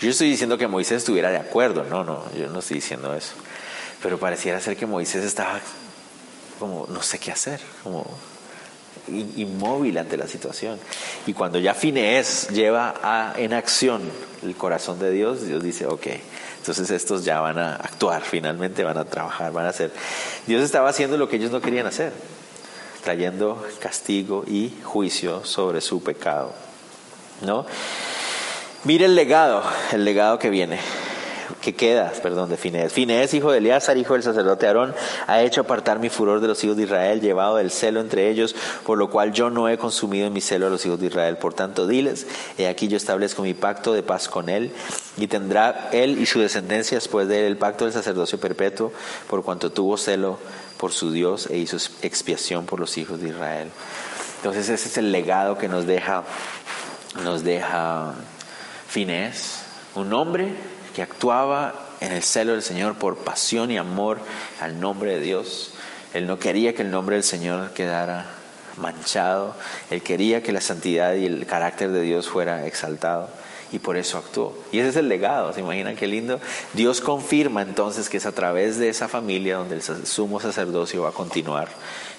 A: Yo estoy diciendo que Moisés estuviera de acuerdo. No, no, yo no estoy diciendo eso. Pero pareciera ser que Moisés estaba como no sé qué hacer, como inmóvil ante la situación. Y cuando ya Finés lleva a, en acción el corazón de Dios, Dios dice, ok, entonces estos ya van a actuar, finalmente van a trabajar, van a hacer. Dios estaba haciendo lo que ellos no querían hacer, trayendo castigo y juicio sobre su pecado. ¿No? Mire el legado, el legado que viene que queda, perdón, de Finés. Finés, hijo de Eleazar, hijo del sacerdote Aarón, ha hecho apartar mi furor de los hijos de Israel, llevado el celo entre ellos, por lo cual yo no he consumido en mi celo a los hijos de Israel. Por tanto, diles, he aquí yo establezco mi pacto de paz con él, y tendrá él y su descendencia después de él el pacto del sacerdocio perpetuo, por cuanto tuvo celo por su Dios e hizo expiación por los hijos de Israel. Entonces ese es el legado que nos deja, nos deja Finés, un hombre actuaba en el celo del Señor por pasión y amor al nombre de Dios. Él no quería que el nombre del Señor quedara manchado, él quería que la santidad y el carácter de Dios fuera exaltado y por eso actuó. Y ese es el legado, ¿se imaginan qué lindo? Dios confirma entonces que es a través de esa familia donde el sumo sacerdocio va a continuar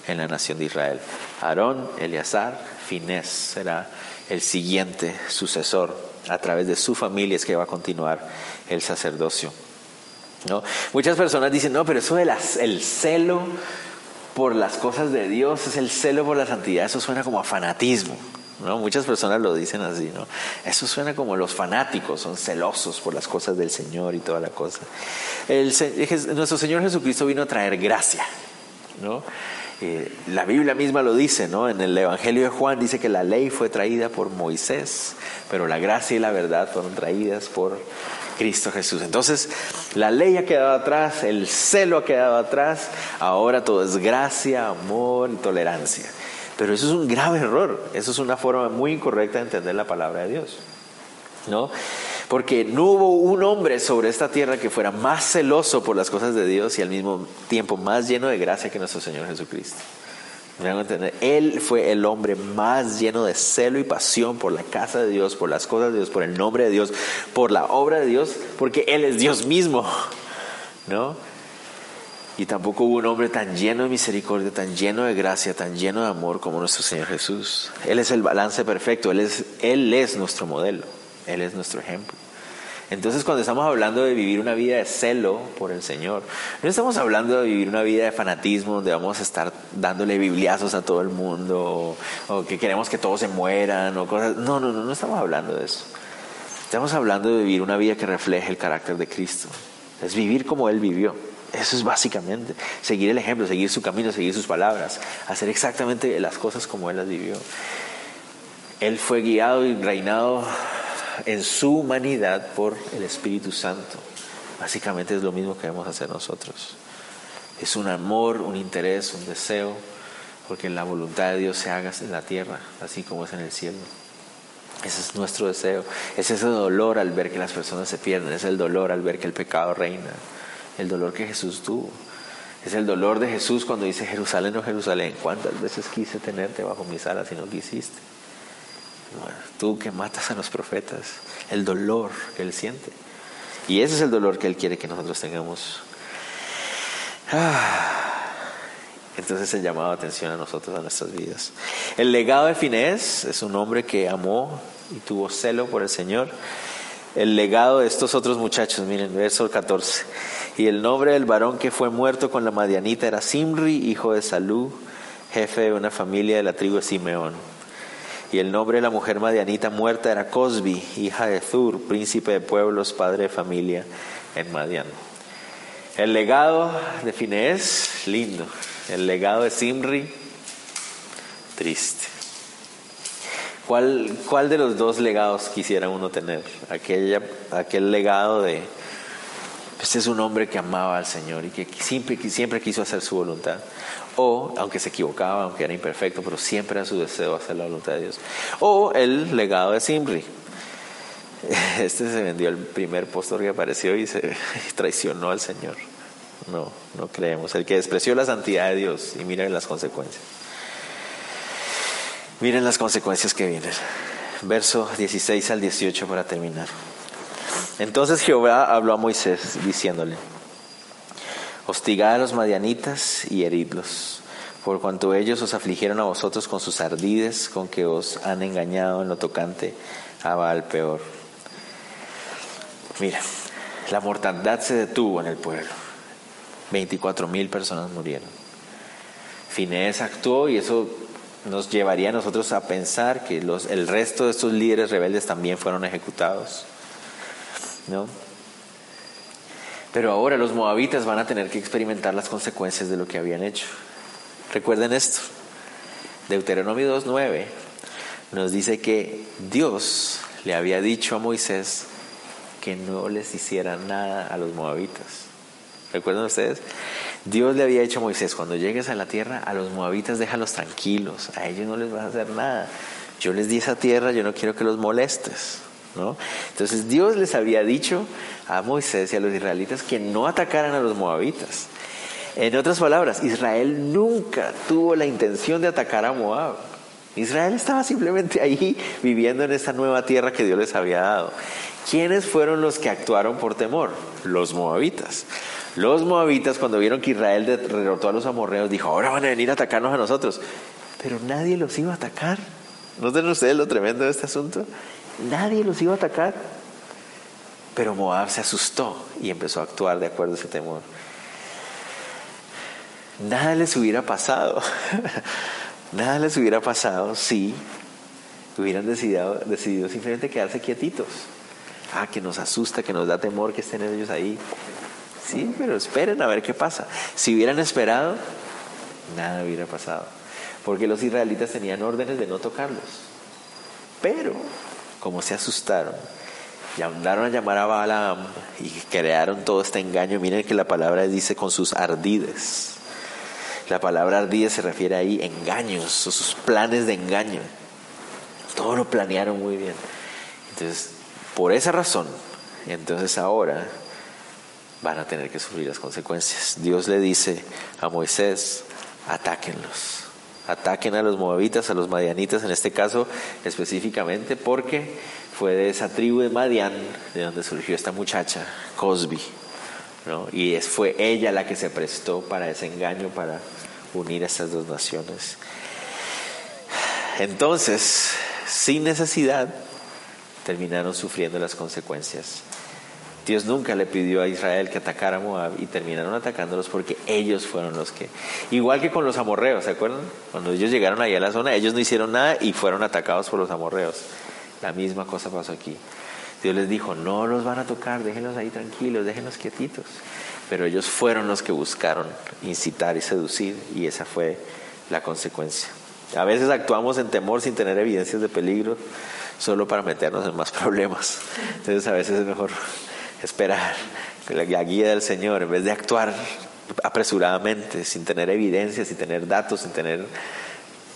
A: en la nación de Israel. Aarón, Eleazar, Finés será el siguiente sucesor a través de su familia es que va a continuar el sacerdocio. ¿no? Muchas personas dicen, no, pero eso del el celo por las cosas de Dios es el celo por la santidad, eso suena como a fanatismo. ¿no? Muchas personas lo dicen así, ¿no? Eso suena como los fanáticos, son celosos por las cosas del Señor y toda la cosa. El, nuestro Señor Jesucristo vino a traer gracia, ¿no? La Biblia misma lo dice, ¿no? En el Evangelio de Juan dice que la ley fue traída por Moisés, pero la gracia y la verdad fueron traídas por Cristo Jesús. Entonces, la ley ha quedado atrás, el celo ha quedado atrás, ahora todo es gracia, amor y tolerancia. Pero eso es un grave error, eso es una forma muy incorrecta de entender la palabra de Dios. ¿No? Porque no hubo un hombre sobre esta tierra que fuera más celoso por las cosas de Dios y al mismo tiempo más lleno de gracia que nuestro Señor Jesucristo. Él fue el hombre más lleno de celo y pasión por la casa de Dios, por las cosas de Dios, por el nombre de Dios, por la obra de Dios, porque Él es Dios mismo, ¿no? Y tampoco hubo un hombre tan lleno de misericordia, tan lleno de gracia, tan lleno de amor como nuestro Señor Jesús. Él es el balance perfecto, Él es, él es nuestro modelo, Él es nuestro ejemplo. Entonces cuando estamos hablando de vivir una vida de celo por el Señor, no estamos hablando de vivir una vida de fanatismo donde vamos a estar dándole bibliazos a todo el mundo o, que queremos que todos se mueran o cosas. No, no, no, no estamos hablando de eso. Estamos hablando de vivir una vida que refleje el carácter de Cristo. Es vivir como Él vivió. Eso es básicamente seguir el ejemplo, seguir su camino, seguir sus palabras, hacer exactamente las cosas como Él las vivió. Él fue guiado y reinado en su humanidad por el Espíritu Santo. Básicamente es lo mismo que debemos hacer nosotros. Es un amor, un interés, un deseo, porque la voluntad de Dios se haga en la tierra, así como es en el cielo. Ese es nuestro deseo. Es ese dolor al ver que las personas se pierden. Es el dolor al ver que el pecado reina. El dolor que Jesús tuvo. Es el dolor de Jesús cuando dice Jerusalén o oh Jerusalén. ¿Cuántas veces quise tenerte bajo mis alas y no quisiste? Tú que matas a los profetas. El dolor que Él siente. Y ese es el dolor que Él quiere que nosotros tengamos. Ah. Entonces el llamado atención a nosotros, a nuestras vidas. El legado de Finés es un hombre que amó y tuvo celo por el Señor. El legado de estos otros muchachos, miren, verso 14. Y el nombre del varón que fue muerto con la Madianita era Simri, hijo de Salú, jefe de una familia de la tribu de Simeón. Y el nombre de la mujer Madianita muerta era Cosbi, hija de Zur, príncipe de pueblos, padre de familia en Madian. El legado de Finés, lindo. El legado de Simri, triste. ¿Cuál, ¿Cuál de los dos legados quisiera uno tener? Aquella, aquel legado de, este es un hombre que amaba al Señor y que siempre, siempre quiso hacer su voluntad. O, aunque se equivocaba, aunque era imperfecto, pero siempre era su deseo hacer la voluntad de Dios. O el legado de Simri. *laughs* Este se vendió el primer postor que apareció y se *laughs* traicionó al Señor. No, no creemos. El que despreció la santidad de Dios y miren las consecuencias. Miren las consecuencias que vienen. Verso 16 al 18 para terminar. Entonces Jehová habló a Moisés diciéndole, hostigad a los madianitas y heridlos, por cuanto ellos os afligieron a vosotros con sus ardides, con que os han engañado en lo tocante a Baal peor. Mira, la mortandad se detuvo en el pueblo 24 mil personas murieron. Finés actuó y eso nos llevaría a nosotros a pensar que los, el resto de estos líderes rebeldes también fueron ejecutados. ¿No? Pero ahora los moabitas van a tener que experimentar las consecuencias de lo que habían hecho. Recuerden esto. Deuteronomio 2.9 nos dice que Dios le había dicho a Moisés que no les hiciera nada a los moabitas. ¿Recuerdan ustedes? Dios le había dicho a Moisés, cuando llegues a la tierra, a los moabitas déjalos tranquilos, a ellos no les vas a hacer nada. Yo les di esa tierra, yo no quiero que los molestes. ¿No? Entonces Dios les había dicho a Moisés y a los israelitas que no atacaran a los moabitas. En otras palabras, Israel nunca tuvo la intención de atacar a Moab. Israel estaba simplemente ahí viviendo en esta nueva tierra que Dios les había dado. ¿Quiénes fueron los que actuaron por temor? Los moabitas. Los moabitas cuando vieron que Israel derrotó a los amorreos, dijo, ahora van a venir a atacarnos a nosotros. Pero nadie los iba a atacar. ¿No tienen ustedes lo tremendo de este asunto? Nadie los iba a atacar. Pero Moab se asustó y empezó a actuar de acuerdo a ese temor. Nada les hubiera pasado. *laughs* Nada les hubiera pasado si hubieran decidido, decidido simplemente quedarse quietitos. Ah, que nos asusta, que nos da temor que estén ellos ahí. Sí, pero esperen a ver qué pasa. Si hubieran esperado, nada hubiera pasado. Porque los israelitas tenían órdenes de no tocarlos. Pero, como se asustaron, mandaron a llamar a Balaam y crearon todo este engaño. Miren que la palabra dice con sus ardides. La palabra ardides se refiere ahí engaños, o sus planes de engaño. Todo lo planearon muy bien. Entonces, por esa razón, entonces ahora van a tener que sufrir las consecuencias. Dios le dice a Moisés, atáquenlos. Ataquen a los moabitas, a los madianitas en este caso específicamente porque fue de esa tribu de Madian de donde surgió esta muchacha, Cosby. ¿no? Y fue ella la que se prestó para ese engaño, para unir a estas dos naciones. Entonces, sin necesidad, terminaron sufriendo las consecuencias. Dios nunca le pidió a Israel que atacara a Moab y terminaron atacándolos porque ellos fueron los que... Igual que con los amorreos, ¿se acuerdan? Cuando ellos llegaron ahí a la zona, ellos no hicieron nada y fueron atacados por los amorreos. La misma cosa pasó aquí. Dios les dijo, no los van a tocar, déjenlos ahí tranquilos, déjenlos quietitos. Pero ellos fueron los que buscaron incitar y seducir y esa fue la consecuencia. A veces actuamos en temor sin tener evidencias de peligro solo para meternos en más problemas. Entonces a veces es mejor esperar la guía del Señor en vez de actuar apresuradamente, sin tener evidencia, sin tener datos, sin tener...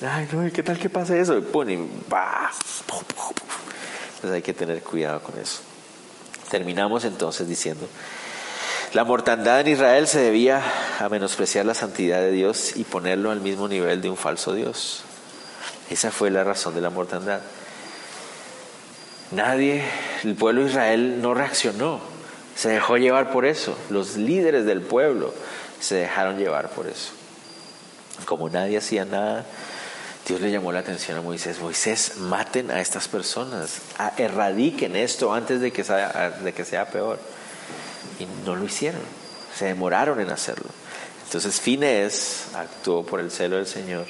A: Ay, no, ¿qué tal que pase eso? Y Entonces hay que tener cuidado con eso. Terminamos entonces diciendo, la mortandad en Israel se debía a menospreciar la santidad de Dios y ponerlo al mismo nivel de un falso Dios. Esa fue la razón de la mortandad. Nadie, el pueblo de Israel no reaccionó, se dejó llevar por eso. Los líderes del pueblo se dejaron llevar por eso. Como nadie hacía nada, Dios le llamó la atención a Moisés, Moisés, maten a estas personas, erradiquen esto antes de que, sea, de que sea peor. Y no lo hicieron, se demoraron en hacerlo. Entonces Fines actuó por el celo del Señor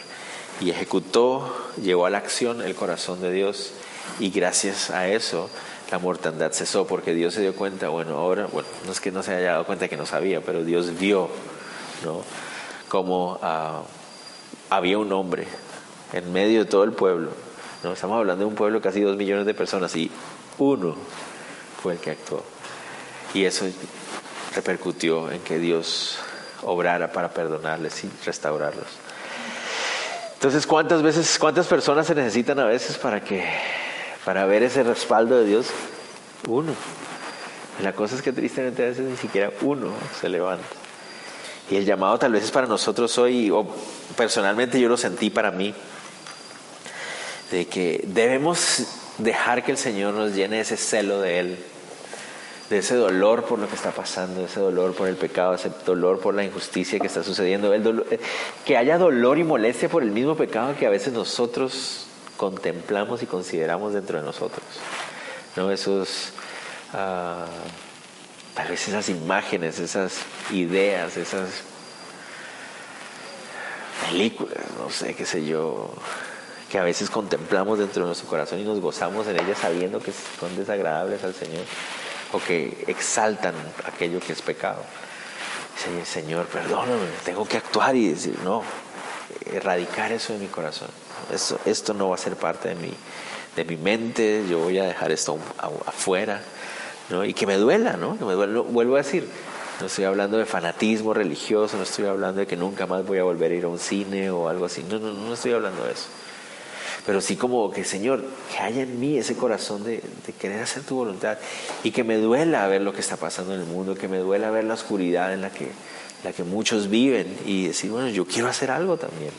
A: y ejecutó, llevó a la acción el corazón de Dios y gracias a eso la mortandad cesó porque Dios se dio cuenta, bueno, ahora, bueno, no es que no se haya dado cuenta que no sabía, pero Dios vio, ¿no? Como ah, había un hombre en medio de todo el pueblo, ¿no? Estamos hablando de un pueblo de casi dos millones de personas y uno fue el que actuó. Y eso repercutió en que Dios obrara para perdonarles y restaurarlos. Entonces, ¿cuántas veces, cuántas personas se necesitan a veces para que para ver ese respaldo de Dios, uno. La cosa es que tristemente a veces ni siquiera uno se levanta. Y el llamado tal vez es para nosotros hoy, o personalmente yo lo sentí para mí, de que debemos dejar que el Señor nos llene ese celo de Él, de ese dolor por lo que está pasando, ese dolor por el pecado, ese dolor por la injusticia que está sucediendo, el eh, que haya dolor y molestia por el mismo pecado que a veces nosotros contemplamos y consideramos dentro de nosotros. ¿no? Esos, uh, tal vez esas imágenes, esas ideas, esas películas, no sé, qué sé yo, que a veces contemplamos dentro de nuestro corazón y nos gozamos en ellas sabiendo que son desagradables al Señor o que exaltan aquello que es pecado. Señor, perdóname, tengo que actuar y decir, no, erradicar eso de mi corazón. Esto, no va a ser parte de mi, de mi mente, yo voy a dejar esto afuera, ¿no? Y que me duela, ¿no? Vuelvo a decir, no estoy hablando de fanatismo religioso, no estoy hablando de que nunca más voy a volver a ir a un cine o algo así, no, no, no estoy hablando de eso. Pero sí como que, Señor, que haya en mí ese corazón de, de querer hacer tu voluntad y que me duela ver lo que está pasando en el mundo, que me duela ver la oscuridad en la que, la que muchos viven y decir, bueno, yo quiero hacer algo también.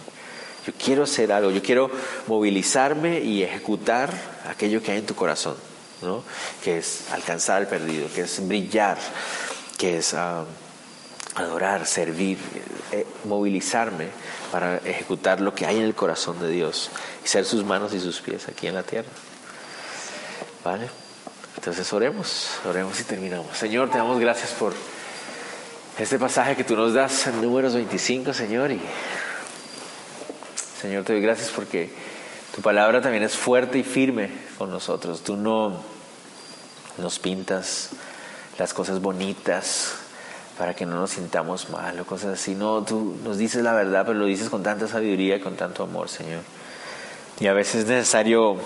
A: Yo quiero hacer algo, yo quiero movilizarme y ejecutar aquello que hay en tu corazón, ¿no? que es alcanzar al perdido, que es brillar, que es ah, adorar, servir, eh, movilizarme para ejecutar lo que hay en el corazón de Dios y ser sus manos y sus pies aquí en la tierra. ¿Vale? Entonces oremos, oremos y terminamos. Señor, te damos gracias por este pasaje que tú nos das en números 25, Señor, y Señor, te doy gracias porque tu palabra también es fuerte y firme con nosotros. Tú no nos pintas las cosas bonitas para que no nos sintamos mal o cosas así. No, tú nos dices la verdad, pero lo dices con tanta sabiduría y con tanto amor, Señor. Y a veces es necesario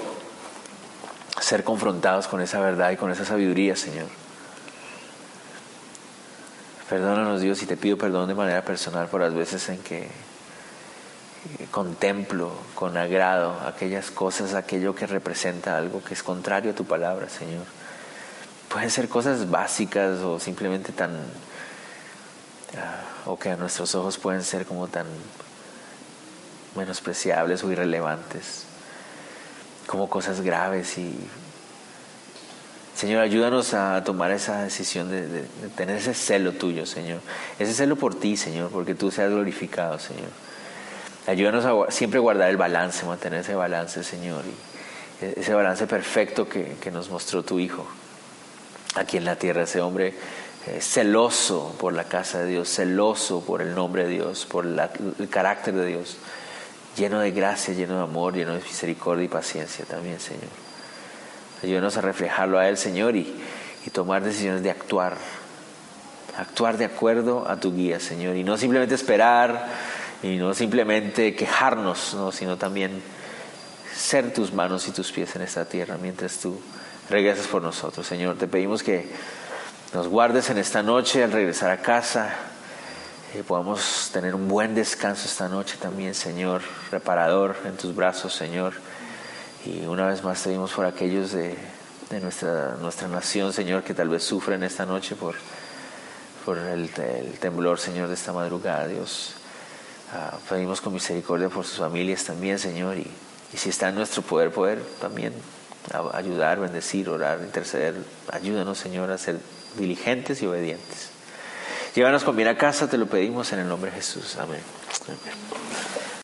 A: ser confrontados con esa verdad y con esa sabiduría, Señor. Perdónanos, Dios, y te pido perdón de manera personal por las veces en que contemplo con agrado aquellas cosas, aquello que representa algo que es contrario a tu palabra, Señor. Pueden ser cosas básicas o simplemente tan, ah, o que a nuestros ojos pueden ser como tan menospreciables o irrelevantes, como cosas graves y Señor, ayúdanos a tomar esa decisión de, de, tener ese celo tuyo, Señor. Ese celo por ti, Señor, porque tú seas glorificado, Señor. Ayúdanos a siempre guardar el balance, mantener ese balance, Señor, y ese balance perfecto que, nos mostró tu Hijo aquí en la tierra, ese hombre eh, celoso por la casa de Dios, celoso por el nombre de Dios, por el carácter de Dios, lleno de gracia, lleno de amor, lleno de misericordia y paciencia también, Señor. Ayúdanos a reflejarlo a Él, Señor, y, y tomar decisiones de actuar, actuar de acuerdo a tu guía, Señor, y no simplemente esperar y no simplemente quejarnos, sino también ser tus manos y tus pies en esta tierra mientras tú regresas por nosotros. Señor, te pedimos que nos guardes en esta noche al regresar a casa, eh, podamos tener un buen descanso esta noche también, Señor, reparador en tus brazos, Señor. Y una vez más pedimos por aquellos de, de nuestra, nuestra nación, Señor, que tal vez sufren esta noche por, por el, temblor, Señor, de esta madrugada, Dios. Ah, pedimos con misericordia por sus familias también, Señor, y, si está en nuestro poder, poder también ayudar, bendecir, orar, interceder. Ayúdanos, Señor, a ser diligentes y obedientes. Llévanos con bien a casa, te lo pedimos en el nombre de Jesús. Amén.